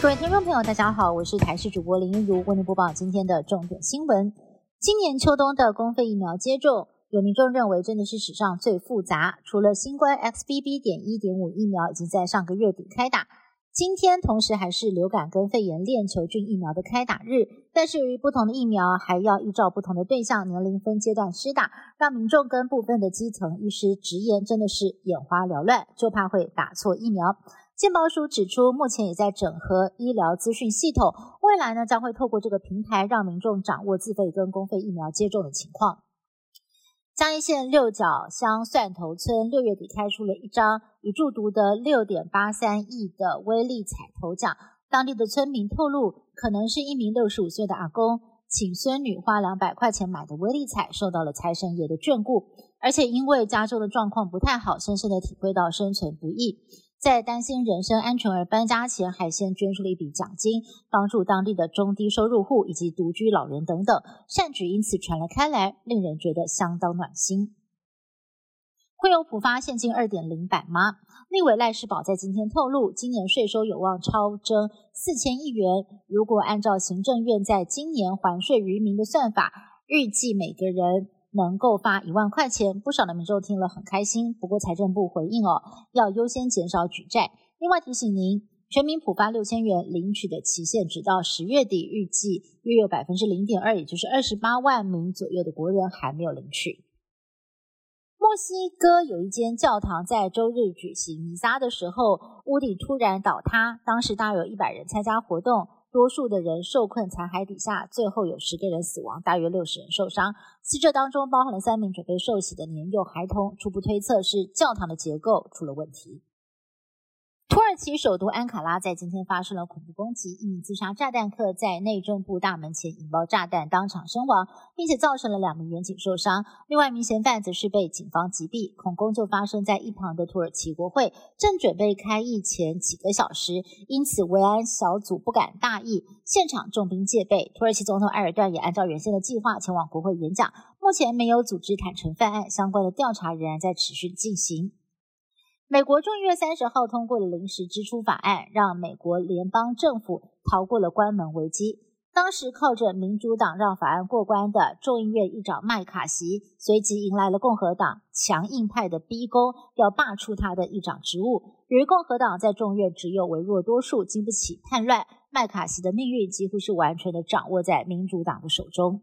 各位听众朋友，大家好，我是台视主播林一如，为您播报今天的重点新闻。今年秋冬的公费疫苗接种，有民众认为真的是史上最复杂。除了新冠 XBB. 点一点五疫苗已经在上个月底开打。今天同时还是流感跟肺炎链球菌疫苗的开打日，但是由于不同的疫苗还要依照不同的对象年龄分阶段施打，让民众跟部分的基层医师直言真的是眼花缭乱，就怕会打错疫苗。健保署指出，目前也在整合医疗资讯系统，未来呢将会透过这个平台让民众掌握自费跟公费疫苗接种的情况。嘉义县六角乡蒜头村六月底开出了一张已注读的六点八三亿的威力彩头奖，当地的村民透露，可能是一名六十五岁的阿公请孙女花两百块钱买的威力彩，受到了财神爷的眷顾，而且因为家中的状况不太好，深深的体会到生存不易。在担心人身安全而搬家前，还先捐出了一笔奖金，帮助当地的中低收入户以及独居老人等等，善举因此传了开来，令人觉得相当暖心。会有普发现金二点零版吗？立委赖世宝在今天透露，今年税收有望超增四千亿元。如果按照行政院在今年还税于民的算法，预计每个人。能够发一万块钱，不少的民众听了很开心。不过财政部回应哦，要优先减少举债。另外提醒您，全民普发六千元领取的期限直到十月底，预计约有百分之零点二，也就是二十八万名左右的国人还没有领取。墨西哥有一间教堂在周日举行弥撒的时候，屋顶突然倒塌，当时大约有一百人参加活动。多数的人受困残骸底下，最后有十个人死亡，大约六十人受伤。死者当中包含了三名准备受洗的年幼孩童。初步推测是教堂的结构出了问题。土耳其首都安卡拉在今天发生了恐怖攻击，一名自杀炸弹客在内政部大门前引爆炸弹，当场身亡，并且造成了两名民警受伤。另外一名嫌犯则是被警方击毙。恐攻就发生在一旁的土耳其国会，正准备开议前几个小时，因此维安小组不敢大意，现场重兵戒备。土耳其总统埃尔段也按照原先的计划前往国会演讲。目前没有组织坦诚犯案，相关的调查仍然在持续进行。美国众议院三十号通过了临时支出法案，让美国联邦政府逃过了关门危机。当时靠着民主党让法案过关的众议院议长麦卡锡，随即迎来了共和党强硬派的逼宫，要罢黜他的议长职务。由于共和党在众院只有微弱多数，经不起叛乱，麦卡锡的命运几乎是完全的掌握在民主党的手中。